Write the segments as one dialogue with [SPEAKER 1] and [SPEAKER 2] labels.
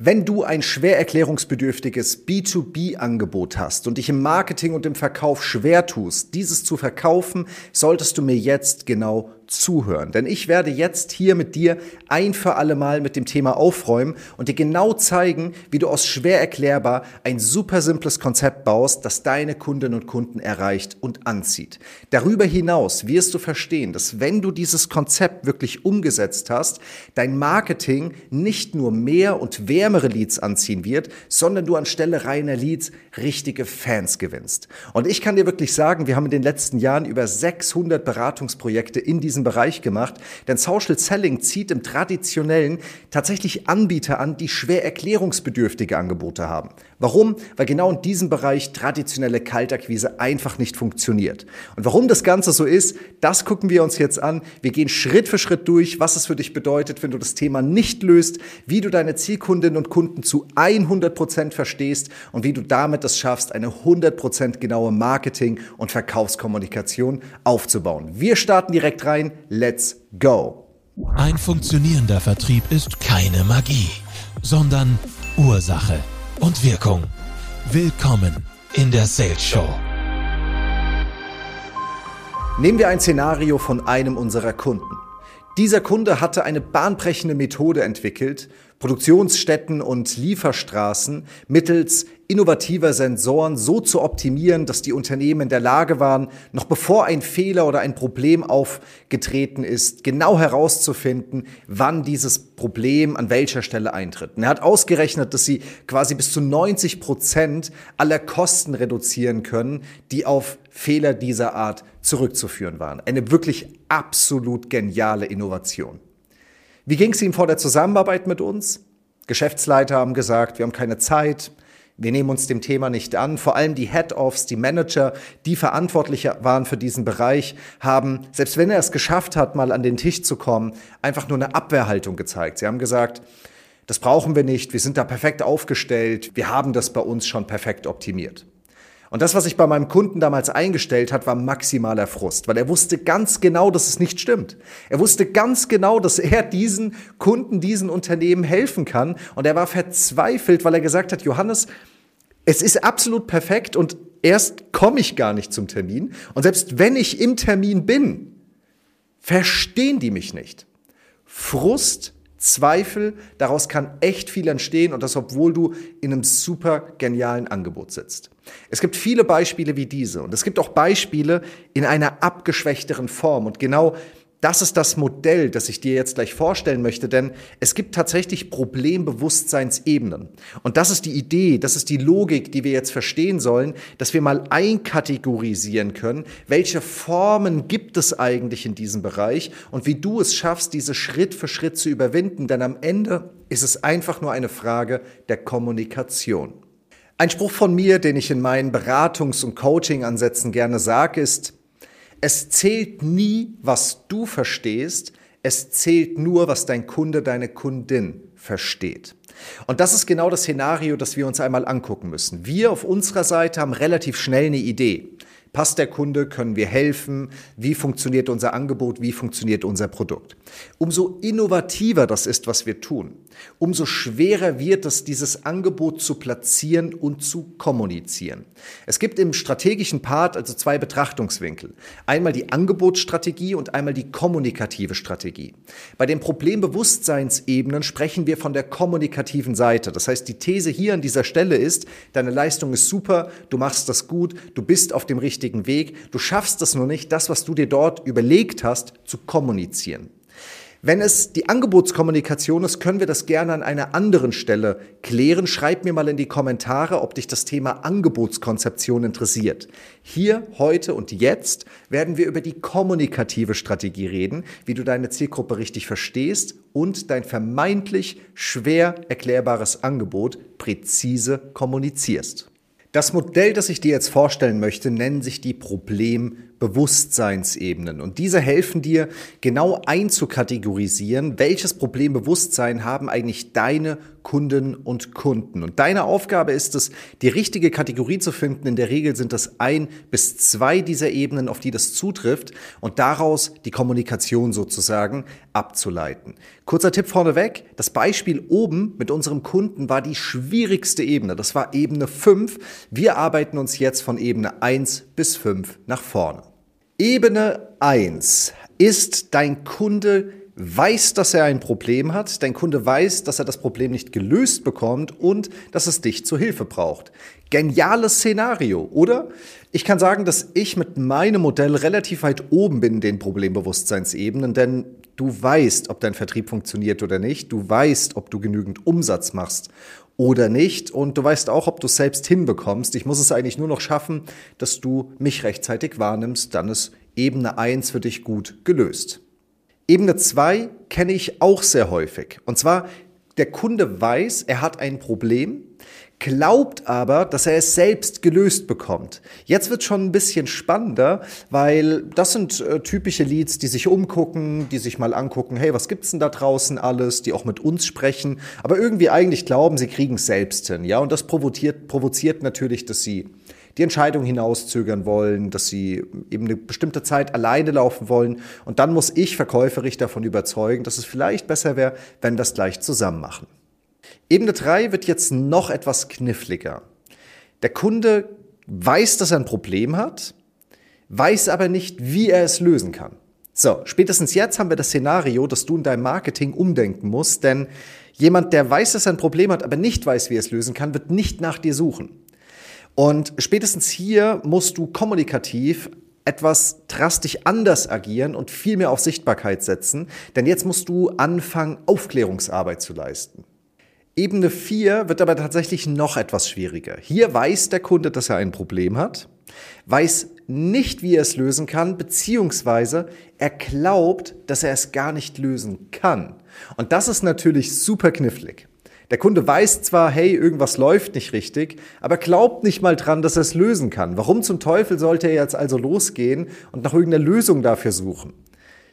[SPEAKER 1] Wenn du ein schwer erklärungsbedürftiges B2B-Angebot hast und dich im Marketing und im Verkauf schwer tust, dieses zu verkaufen, solltest du mir jetzt genau zuhören. Denn ich werde jetzt hier mit dir ein für alle Mal mit dem Thema aufräumen und dir genau zeigen, wie du aus schwer erklärbar ein super simples Konzept baust, das deine Kundinnen und Kunden erreicht und anzieht. Darüber hinaus wirst du verstehen, dass wenn du dieses Konzept wirklich umgesetzt hast, dein Marketing nicht nur mehr und wärmere Leads anziehen wird, sondern du anstelle reiner Leads richtige Fans gewinnst. Und ich kann dir wirklich sagen, wir haben in den letzten Jahren über 600 Beratungsprojekte in diesem Bereich gemacht, denn Social Selling zieht im traditionellen tatsächlich Anbieter an, die schwer erklärungsbedürftige Angebote haben. Warum? Weil genau in diesem Bereich traditionelle Kaltakquise einfach nicht funktioniert. Und warum das Ganze so ist, das gucken wir uns jetzt an. Wir gehen Schritt für Schritt durch, was es für dich bedeutet, wenn du das Thema nicht löst, wie du deine Zielkundinnen und Kunden zu 100 Prozent verstehst und wie du damit es schaffst, eine 100% genaue Marketing- und Verkaufskommunikation aufzubauen. Wir starten direkt rein. Let's go!
[SPEAKER 2] Ein funktionierender Vertrieb ist keine Magie, sondern Ursache und Wirkung. Willkommen in der Sales Show.
[SPEAKER 1] Nehmen wir ein Szenario von einem unserer Kunden. Dieser Kunde hatte eine bahnbrechende Methode entwickelt, Produktionsstätten und Lieferstraßen mittels innovativer Sensoren so zu optimieren, dass die Unternehmen in der Lage waren, noch bevor ein Fehler oder ein Problem aufgetreten ist, genau herauszufinden, wann dieses Problem an welcher Stelle eintritt. Und er hat ausgerechnet, dass sie quasi bis zu 90 Prozent aller Kosten reduzieren können, die auf Fehler dieser Art zurückzuführen waren. Eine wirklich absolut geniale Innovation. Wie ging es ihm vor der Zusammenarbeit mit uns? Geschäftsleiter haben gesagt, wir haben keine Zeit, wir nehmen uns dem Thema nicht an. Vor allem die Head-Offs, die Manager, die verantwortlich waren für diesen Bereich, haben, selbst wenn er es geschafft hat, mal an den Tisch zu kommen, einfach nur eine Abwehrhaltung gezeigt. Sie haben gesagt, das brauchen wir nicht, wir sind da perfekt aufgestellt, wir haben das bei uns schon perfekt optimiert. Und das, was sich bei meinem Kunden damals eingestellt hat, war maximaler Frust, weil er wusste ganz genau, dass es nicht stimmt. Er wusste ganz genau, dass er diesen Kunden, diesen Unternehmen helfen kann. Und er war verzweifelt, weil er gesagt hat, Johannes, es ist absolut perfekt und erst komme ich gar nicht zum Termin. Und selbst wenn ich im Termin bin, verstehen die mich nicht. Frust Zweifel, daraus kann echt viel entstehen und das, obwohl du in einem super genialen Angebot sitzt. Es gibt viele Beispiele wie diese und es gibt auch Beispiele in einer abgeschwächteren Form und genau das ist das Modell, das ich dir jetzt gleich vorstellen möchte, denn es gibt tatsächlich Problembewusstseinsebenen. Und das ist die Idee, das ist die Logik, die wir jetzt verstehen sollen, dass wir mal einkategorisieren können, welche Formen gibt es eigentlich in diesem Bereich und wie du es schaffst, diese Schritt für Schritt zu überwinden, denn am Ende ist es einfach nur eine Frage der Kommunikation. Ein Spruch von mir, den ich in meinen Beratungs- und Coaching-Ansätzen gerne sage, ist, es zählt nie, was du verstehst, es zählt nur, was dein Kunde, deine Kundin versteht. Und das ist genau das Szenario, das wir uns einmal angucken müssen. Wir auf unserer Seite haben relativ schnell eine Idee. Passt der Kunde? Können wir helfen? Wie funktioniert unser Angebot? Wie funktioniert unser Produkt? Umso innovativer das ist, was wir tun, umso schwerer wird es, dieses Angebot zu platzieren und zu kommunizieren. Es gibt im strategischen Part also zwei Betrachtungswinkel. Einmal die Angebotsstrategie und einmal die kommunikative Strategie. Bei den Problembewusstseinsebenen sprechen wir von der kommunikativen Seite. Das heißt, die These hier an dieser Stelle ist, deine Leistung ist super, du machst das gut, du bist auf dem richtigen Weg. Du schaffst es nur nicht, das, was du dir dort überlegt hast, zu kommunizieren. Wenn es die Angebotskommunikation ist, können wir das gerne an einer anderen Stelle klären. Schreib mir mal in die Kommentare, ob dich das Thema Angebotskonzeption interessiert. Hier, heute und jetzt werden wir über die kommunikative Strategie reden, wie du deine Zielgruppe richtig verstehst und dein vermeintlich schwer erklärbares Angebot präzise kommunizierst. Das Modell, das ich dir jetzt vorstellen möchte, nennen sich die Problembewusstseinsebenen. Bewusstseinsebenen. Und diese helfen dir genau einzukategorisieren, welches Problembewusstsein haben eigentlich deine Kunden und Kunden. Und deine Aufgabe ist es, die richtige Kategorie zu finden. In der Regel sind das ein bis zwei dieser Ebenen, auf die das zutrifft und daraus die Kommunikation sozusagen abzuleiten. Kurzer Tipp vorneweg. Das Beispiel oben mit unserem Kunden war die schwierigste Ebene. Das war Ebene 5. Wir arbeiten uns jetzt von Ebene 1 bis 5 nach vorne. Ebene 1 ist dein Kunde weiß, dass er ein Problem hat, dein Kunde weiß, dass er das Problem nicht gelöst bekommt und dass es dich zur Hilfe braucht. Geniales Szenario, oder? Ich kann sagen, dass ich mit meinem Modell relativ weit oben bin in den Problembewusstseinsebenen, denn du weißt, ob dein Vertrieb funktioniert oder nicht, du weißt, ob du genügend Umsatz machst oder nicht und du weißt auch, ob du es selbst hinbekommst. Ich muss es eigentlich nur noch schaffen, dass du mich rechtzeitig wahrnimmst, dann ist Ebene 1 für dich gut gelöst. Ebene 2 kenne ich auch sehr häufig. Und zwar, der Kunde weiß, er hat ein Problem, glaubt aber, dass er es selbst gelöst bekommt. Jetzt wird schon ein bisschen spannender, weil das sind äh, typische Leads, die sich umgucken, die sich mal angucken, hey, was gibt's denn da draußen alles, die auch mit uns sprechen, aber irgendwie eigentlich glauben, sie kriegen es selbst hin, ja, und das provoziert, provoziert natürlich, dass sie die Entscheidung hinauszögern wollen, dass sie eben eine bestimmte Zeit alleine laufen wollen. Und dann muss ich verkäuferisch davon überzeugen, dass es vielleicht besser wäre, wenn wir das gleich zusammen machen. Ebene 3 wird jetzt noch etwas kniffliger. Der Kunde weiß, dass er ein Problem hat, weiß aber nicht, wie er es lösen kann. So, spätestens jetzt haben wir das Szenario, dass du in deinem Marketing umdenken musst, denn jemand, der weiß, dass er ein Problem hat, aber nicht weiß, wie er es lösen kann, wird nicht nach dir suchen. Und spätestens hier musst du kommunikativ etwas drastisch anders agieren und viel mehr auf Sichtbarkeit setzen, denn jetzt musst du anfangen, Aufklärungsarbeit zu leisten. Ebene 4 wird aber tatsächlich noch etwas schwieriger. Hier weiß der Kunde, dass er ein Problem hat, weiß nicht, wie er es lösen kann, beziehungsweise er glaubt, dass er es gar nicht lösen kann. Und das ist natürlich super knifflig. Der Kunde weiß zwar, hey, irgendwas läuft nicht richtig, aber glaubt nicht mal dran, dass er es lösen kann. Warum zum Teufel sollte er jetzt also losgehen und nach irgendeiner Lösung dafür suchen?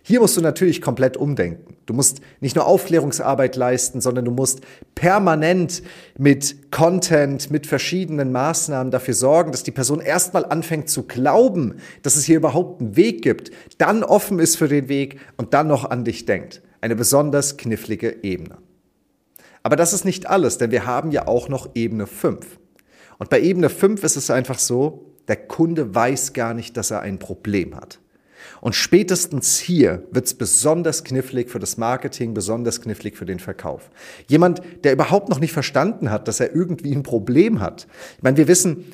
[SPEAKER 1] Hier musst du natürlich komplett umdenken. Du musst nicht nur Aufklärungsarbeit leisten, sondern du musst permanent mit Content, mit verschiedenen Maßnahmen dafür sorgen, dass die Person erstmal anfängt zu glauben, dass es hier überhaupt einen Weg gibt, dann offen ist für den Weg und dann noch an dich denkt. Eine besonders knifflige Ebene. Aber das ist nicht alles, denn wir haben ja auch noch Ebene 5. Und bei Ebene 5 ist es einfach so, der Kunde weiß gar nicht, dass er ein Problem hat. Und spätestens hier wird es besonders knifflig für das Marketing, besonders knifflig für den Verkauf. Jemand, der überhaupt noch nicht verstanden hat, dass er irgendwie ein Problem hat. Ich meine, wir wissen,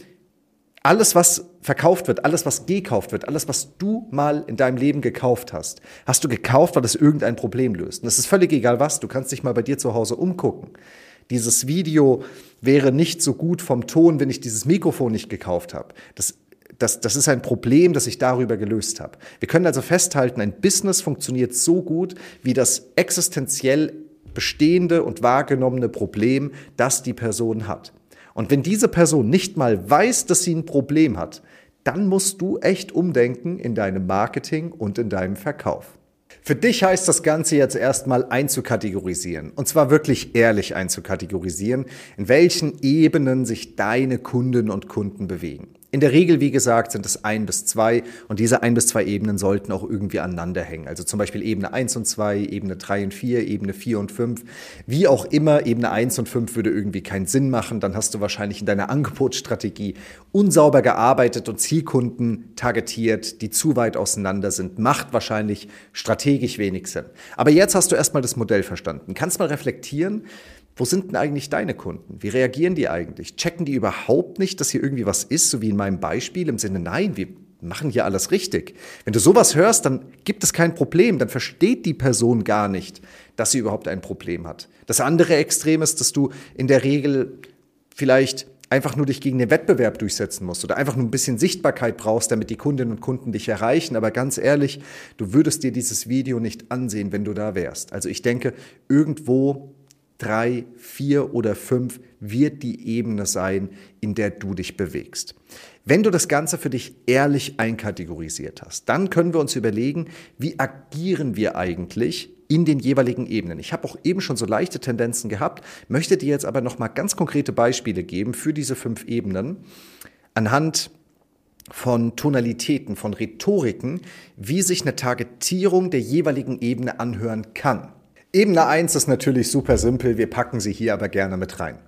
[SPEAKER 1] alles, was verkauft wird, alles, was gekauft wird, alles, was du mal in deinem Leben gekauft hast, hast du gekauft, weil es irgendein Problem löst. Und es ist völlig egal was, du kannst dich mal bei dir zu Hause umgucken. Dieses Video wäre nicht so gut vom Ton, wenn ich dieses Mikrofon nicht gekauft habe. Das, das, das ist ein Problem, das ich darüber gelöst habe. Wir können also festhalten, ein Business funktioniert so gut wie das existenziell bestehende und wahrgenommene Problem, das die Person hat. Und wenn diese Person nicht mal weiß, dass sie ein Problem hat, dann musst du echt umdenken in deinem Marketing und in deinem Verkauf. Für dich heißt das Ganze jetzt erstmal einzukategorisieren. Und zwar wirklich ehrlich einzukategorisieren, in welchen Ebenen sich deine Kunden und Kunden bewegen. In der Regel, wie gesagt, sind es ein bis zwei und diese ein bis zwei Ebenen sollten auch irgendwie aneinander hängen. Also zum Beispiel Ebene eins und zwei, Ebene drei und vier, Ebene vier und fünf. Wie auch immer, Ebene eins und fünf würde irgendwie keinen Sinn machen. Dann hast du wahrscheinlich in deiner Angebotsstrategie unsauber gearbeitet und Zielkunden targetiert, die zu weit auseinander sind. Macht wahrscheinlich strategisch wenig Sinn. Aber jetzt hast du erstmal das Modell verstanden. Kannst mal reflektieren, wo sind denn eigentlich deine Kunden? Wie reagieren die eigentlich? Checken die überhaupt nicht, dass hier irgendwie was ist, so wie in meinem Beispiel im Sinne, nein, wir machen hier alles richtig. Wenn du sowas hörst, dann gibt es kein Problem, dann versteht die Person gar nicht, dass sie überhaupt ein Problem hat. Das andere Extrem ist, dass du in der Regel vielleicht einfach nur dich gegen den Wettbewerb durchsetzen musst oder einfach nur ein bisschen Sichtbarkeit brauchst, damit die Kundinnen und Kunden dich erreichen. Aber ganz ehrlich, du würdest dir dieses Video nicht ansehen, wenn du da wärst. Also ich denke, irgendwo drei, vier oder fünf wird die Ebene sein, in der du dich bewegst. Wenn du das Ganze für dich ehrlich einkategorisiert hast, dann können wir uns überlegen, wie agieren wir eigentlich in den jeweiligen Ebenen. Ich habe auch eben schon so leichte Tendenzen gehabt, möchte dir jetzt aber noch mal ganz konkrete Beispiele geben für diese fünf Ebenen anhand von Tonalitäten, von Rhetoriken, wie sich eine Targetierung der jeweiligen Ebene anhören kann. Ebene 1 ist natürlich super simpel, wir packen sie hier aber gerne mit rein.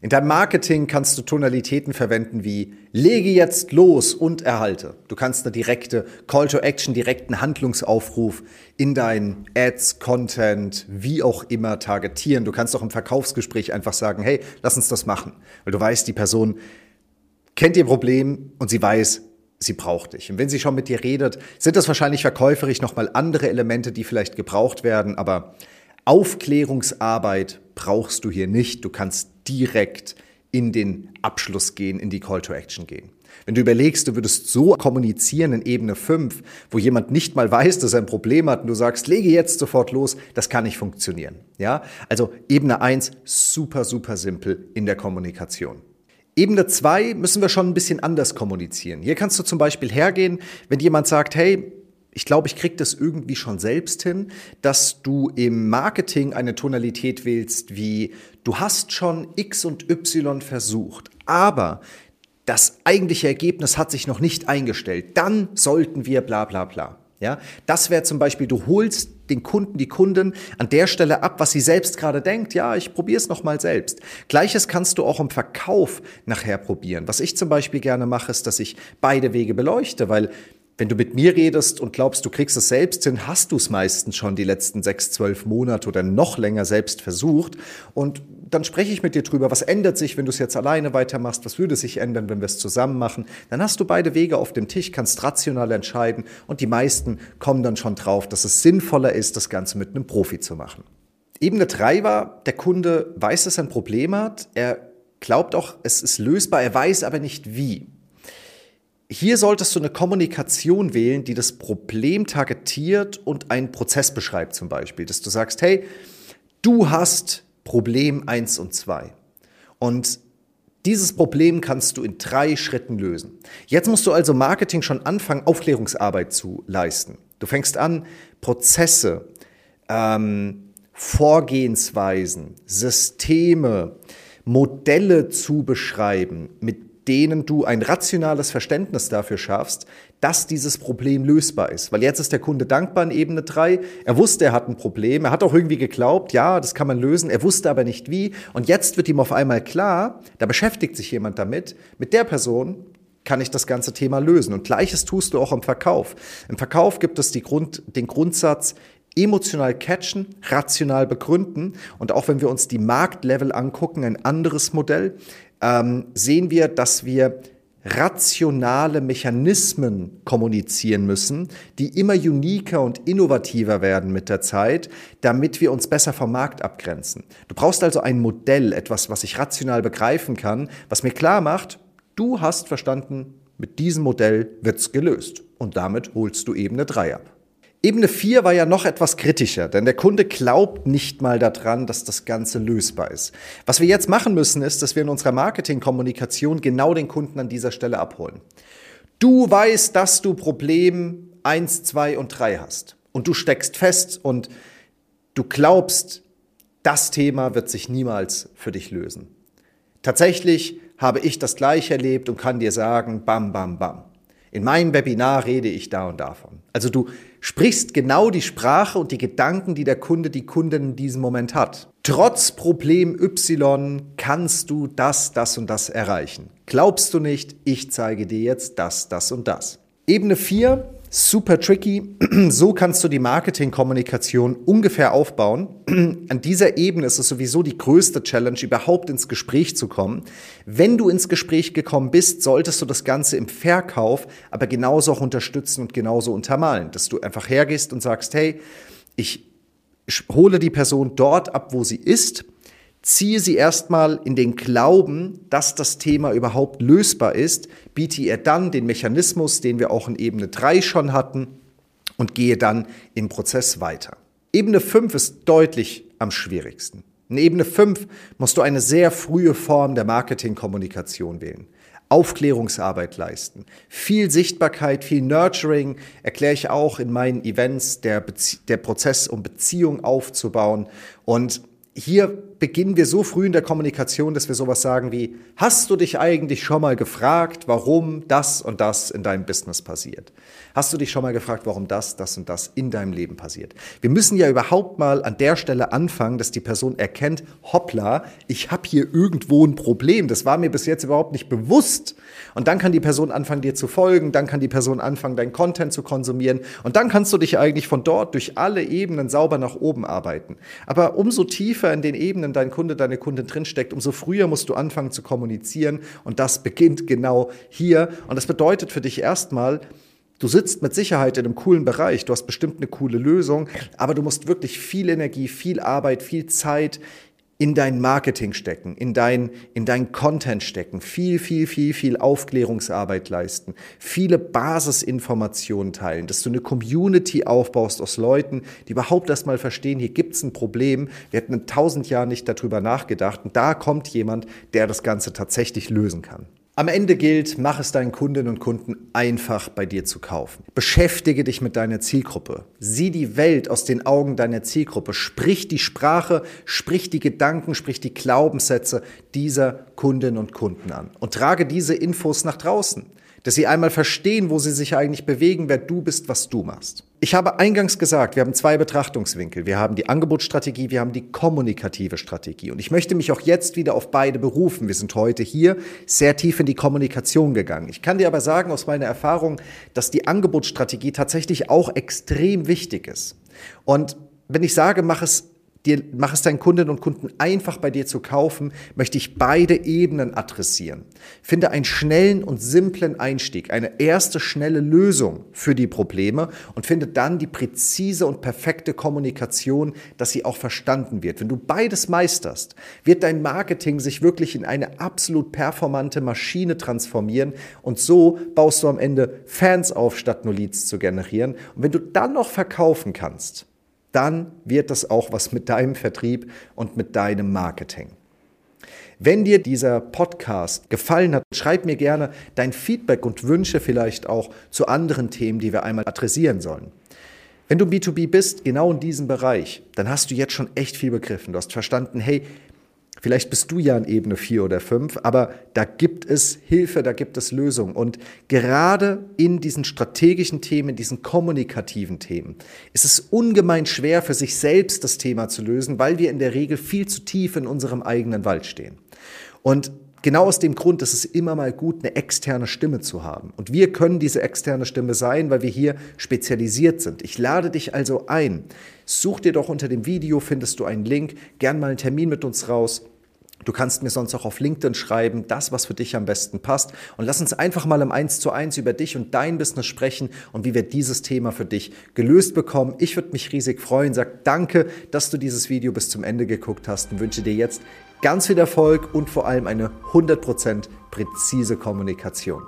[SPEAKER 1] In deinem Marketing kannst du Tonalitäten verwenden wie lege jetzt los und erhalte. Du kannst eine direkte Call to Action, direkten Handlungsaufruf in deinen Ads, Content, wie auch immer targetieren. Du kannst auch im Verkaufsgespräch einfach sagen, hey, lass uns das machen. Weil du weißt, die Person kennt ihr Problem und sie weiß, sie braucht dich. Und wenn sie schon mit dir redet, sind das wahrscheinlich verkäuferisch nochmal andere Elemente, die vielleicht gebraucht werden, aber Aufklärungsarbeit brauchst du hier nicht. Du kannst direkt in den Abschluss gehen, in die Call to Action gehen. Wenn du überlegst, du würdest so kommunizieren in Ebene 5, wo jemand nicht mal weiß, dass er ein Problem hat und du sagst, lege jetzt sofort los, das kann nicht funktionieren. Ja? Also Ebene 1, super, super simpel in der Kommunikation. Ebene 2 müssen wir schon ein bisschen anders kommunizieren. Hier kannst du zum Beispiel hergehen, wenn jemand sagt, hey, ich glaube, ich kriege das irgendwie schon selbst hin, dass du im Marketing eine Tonalität wählst wie du hast schon X und Y versucht, aber das eigentliche Ergebnis hat sich noch nicht eingestellt. Dann sollten wir bla bla bla. Ja, das wäre zum Beispiel, du holst den Kunden, die Kunden an der Stelle ab, was sie selbst gerade denkt. Ja, ich probiere es nochmal selbst. Gleiches kannst du auch im Verkauf nachher probieren. Was ich zum Beispiel gerne mache, ist, dass ich beide Wege beleuchte, weil wenn du mit mir redest und glaubst, du kriegst es selbst hin, hast du es meistens schon die letzten sechs, zwölf Monate oder noch länger selbst versucht. Und dann spreche ich mit dir drüber, was ändert sich, wenn du es jetzt alleine weitermachst, was würde sich ändern, wenn wir es zusammen machen. Dann hast du beide Wege auf dem Tisch, kannst rational entscheiden und die meisten kommen dann schon drauf, dass es sinnvoller ist, das Ganze mit einem Profi zu machen. Ebene drei war, der Kunde weiß, dass er ein Problem hat, er glaubt auch, es ist lösbar, er weiß aber nicht wie. Hier solltest du eine Kommunikation wählen, die das Problem targetiert und einen Prozess beschreibt zum Beispiel. Dass du sagst, hey, du hast Problem 1 und 2. Und dieses Problem kannst du in drei Schritten lösen. Jetzt musst du also Marketing schon anfangen, Aufklärungsarbeit zu leisten. Du fängst an, Prozesse, ähm, Vorgehensweisen, Systeme, Modelle zu beschreiben, mit denen du ein rationales Verständnis dafür schaffst, dass dieses Problem lösbar ist. Weil jetzt ist der Kunde dankbar in Ebene 3. Er wusste, er hat ein Problem. Er hat auch irgendwie geglaubt, ja, das kann man lösen. Er wusste aber nicht wie. Und jetzt wird ihm auf einmal klar, da beschäftigt sich jemand damit. Mit der Person kann ich das ganze Thema lösen. Und gleiches tust du auch im Verkauf. Im Verkauf gibt es Grund, den Grundsatz, emotional catchen, rational begründen. Und auch wenn wir uns die Marktlevel angucken, ein anderes Modell, ähm, sehen wir, dass wir rationale Mechanismen kommunizieren müssen, die immer uniker und innovativer werden mit der Zeit, damit wir uns besser vom Markt abgrenzen. Du brauchst also ein Modell, etwas, was ich rational begreifen kann, was mir klar macht, du hast verstanden, mit diesem Modell wird's gelöst. Und damit holst du Ebene 3 ab. Ebene 4 war ja noch etwas kritischer, denn der Kunde glaubt nicht mal daran, dass das Ganze lösbar ist. Was wir jetzt machen müssen, ist, dass wir in unserer Marketingkommunikation genau den Kunden an dieser Stelle abholen. Du weißt, dass du Problem 1, 2 und 3 hast. Und du steckst fest und du glaubst, das Thema wird sich niemals für dich lösen. Tatsächlich habe ich das gleich erlebt und kann dir sagen, bam, bam, bam. In meinem Webinar rede ich da und davon. Also du sprichst genau die Sprache und die Gedanken, die der Kunde, die Kundin in diesem Moment hat. Trotz Problem Y kannst du das, das und das erreichen. Glaubst du nicht, ich zeige dir jetzt das, das und das. Ebene 4 super tricky. So kannst du die Marketingkommunikation ungefähr aufbauen. An dieser Ebene ist es sowieso die größte Challenge, überhaupt ins Gespräch zu kommen. Wenn du ins Gespräch gekommen bist, solltest du das Ganze im Verkauf aber genauso auch unterstützen und genauso untermalen, dass du einfach hergehst und sagst, hey, ich hole die Person dort ab, wo sie ist ziehe sie erstmal in den Glauben, dass das Thema überhaupt lösbar ist, biete ihr dann den Mechanismus, den wir auch in Ebene 3 schon hatten, und gehe dann im Prozess weiter. Ebene 5 ist deutlich am schwierigsten. In Ebene 5 musst du eine sehr frühe Form der Marketingkommunikation wählen. Aufklärungsarbeit leisten. Viel Sichtbarkeit, viel Nurturing erkläre ich auch in meinen Events, der, Bezie der Prozess, um Beziehungen aufzubauen. Und hier beginnen wir so früh in der Kommunikation, dass wir sowas sagen wie, hast du dich eigentlich schon mal gefragt, warum das und das in deinem Business passiert? Hast du dich schon mal gefragt, warum das, das und das in deinem Leben passiert? Wir müssen ja überhaupt mal an der Stelle anfangen, dass die Person erkennt, hoppla, ich habe hier irgendwo ein Problem. Das war mir bis jetzt überhaupt nicht bewusst. Und dann kann die Person anfangen, dir zu folgen, dann kann die Person anfangen, dein Content zu konsumieren und dann kannst du dich eigentlich von dort durch alle Ebenen sauber nach oben arbeiten. Aber umso tiefer in den Ebenen dein Kunde, deine Kundin drinsteckt, umso früher musst du anfangen zu kommunizieren. Und das beginnt genau hier. Und das bedeutet für dich erstmal, Du sitzt mit Sicherheit in einem coolen Bereich, du hast bestimmt eine coole Lösung, aber du musst wirklich viel Energie, viel Arbeit, viel Zeit in dein Marketing stecken, in dein, in dein Content stecken, viel, viel, viel, viel Aufklärungsarbeit leisten, viele Basisinformationen teilen, dass du eine Community aufbaust aus Leuten, die überhaupt erstmal verstehen, hier gibt's ein Problem, wir hätten in tausend Jahren nicht darüber nachgedacht und da kommt jemand, der das Ganze tatsächlich lösen kann. Am Ende gilt, mach es deinen Kundinnen und Kunden einfach bei dir zu kaufen. Beschäftige dich mit deiner Zielgruppe. Sieh die Welt aus den Augen deiner Zielgruppe. Sprich die Sprache, sprich die Gedanken, sprich die Glaubenssätze dieser Kundinnen und Kunden an. Und trage diese Infos nach draußen dass sie einmal verstehen, wo sie sich eigentlich bewegen, wer du bist, was du machst. Ich habe eingangs gesagt, wir haben zwei Betrachtungswinkel. Wir haben die Angebotsstrategie, wir haben die kommunikative Strategie. Und ich möchte mich auch jetzt wieder auf beide berufen. Wir sind heute hier sehr tief in die Kommunikation gegangen. Ich kann dir aber sagen aus meiner Erfahrung, dass die Angebotsstrategie tatsächlich auch extrem wichtig ist. Und wenn ich sage, mach es dir, mach es deinen Kundinnen und Kunden einfach bei dir zu kaufen, möchte ich beide Ebenen adressieren. Finde einen schnellen und simplen Einstieg, eine erste schnelle Lösung für die Probleme und finde dann die präzise und perfekte Kommunikation, dass sie auch verstanden wird. Wenn du beides meisterst, wird dein Marketing sich wirklich in eine absolut performante Maschine transformieren und so baust du am Ende Fans auf, statt nur Leads zu generieren. Und wenn du dann noch verkaufen kannst, dann wird das auch was mit deinem Vertrieb und mit deinem Marketing. Wenn dir dieser Podcast gefallen hat, schreib mir gerne dein Feedback und Wünsche vielleicht auch zu anderen Themen, die wir einmal adressieren sollen. Wenn du B2B bist, genau in diesem Bereich, dann hast du jetzt schon echt viel begriffen. Du hast verstanden, hey, Vielleicht bist du ja in Ebene 4 oder 5, aber da gibt es Hilfe, da gibt es Lösungen. Und gerade in diesen strategischen Themen, diesen kommunikativen Themen, ist es ungemein schwer für sich selbst das Thema zu lösen, weil wir in der Regel viel zu tief in unserem eigenen Wald stehen. Und genau aus dem Grund ist es immer mal gut, eine externe Stimme zu haben. Und wir können diese externe Stimme sein, weil wir hier spezialisiert sind. Ich lade dich also ein. Such dir doch unter dem Video, findest du einen Link, gern mal einen Termin mit uns raus. Du kannst mir sonst auch auf LinkedIn schreiben, das, was für dich am besten passt. Und lass uns einfach mal im Eins zu eins über dich und dein Business sprechen und wie wir dieses Thema für dich gelöst bekommen. Ich würde mich riesig freuen. Sag danke, dass du dieses Video bis zum Ende geguckt hast und wünsche dir jetzt ganz viel Erfolg und vor allem eine 100% präzise Kommunikation.